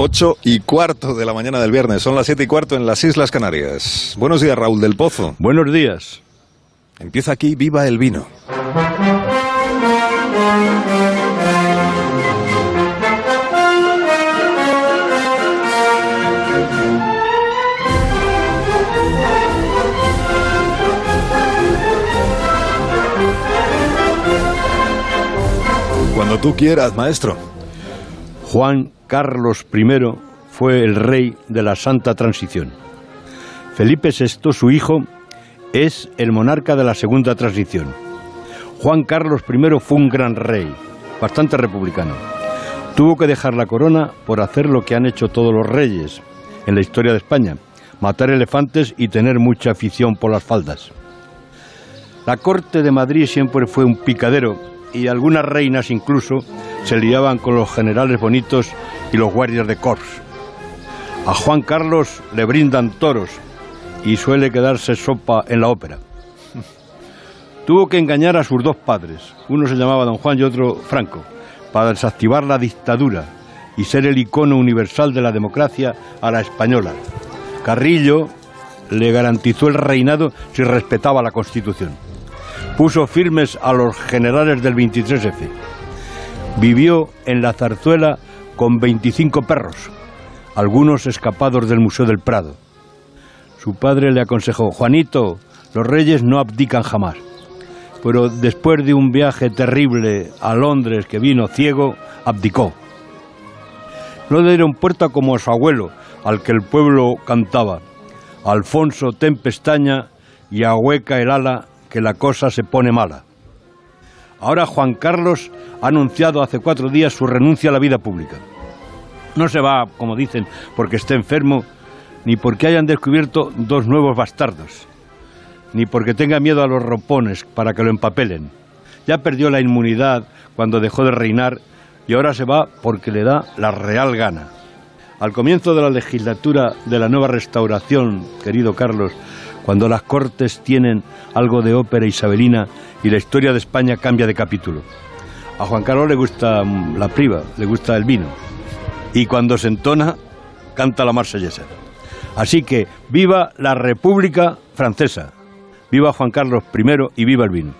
8 y cuarto de la mañana del viernes. Son las 7 y cuarto en las Islas Canarias. Buenos días, Raúl del Pozo. Buenos días. Empieza aquí Viva el Vino. Cuando tú quieras, maestro. Juan Carlos I fue el rey de la Santa Transición. Felipe VI, su hijo, es el monarca de la Segunda Transición. Juan Carlos I fue un gran rey, bastante republicano. Tuvo que dejar la corona por hacer lo que han hecho todos los reyes en la historia de España, matar elefantes y tener mucha afición por las faldas. La corte de Madrid siempre fue un picadero y algunas reinas incluso se liaban con los generales bonitos y los guardias de corps. A Juan Carlos le brindan toros y suele quedarse sopa en la ópera. Tuvo que engañar a sus dos padres, uno se llamaba don Juan y otro Franco, para desactivar la dictadura y ser el icono universal de la democracia a la española. Carrillo le garantizó el reinado si respetaba la Constitución. Puso firmes a los generales del 23F. Vivió en la zarzuela con 25 perros, algunos escapados del Museo del Prado. Su padre le aconsejó, Juanito, los reyes no abdican jamás. Pero después de un viaje terrible a Londres que vino ciego, abdicó. No le dieron puerta como a su abuelo, al que el pueblo cantaba. Alfonso, ten pestaña y ahueca el ala, que la cosa se pone mala. Ahora Juan Carlos ha anunciado hace cuatro días su renuncia a la vida pública. No se va, como dicen, porque esté enfermo, ni porque hayan descubierto dos nuevos bastardos, ni porque tenga miedo a los rompones para que lo empapelen. Ya perdió la inmunidad cuando dejó de reinar y ahora se va porque le da la real gana. Al comienzo de la legislatura de la nueva restauración, querido Carlos, cuando las cortes tienen algo de ópera isabelina y la historia de España cambia de capítulo. A Juan Carlos le gusta la priva, le gusta el vino. Y cuando se entona, canta la marsellesa. Así que viva la República Francesa, viva Juan Carlos I y viva el vino.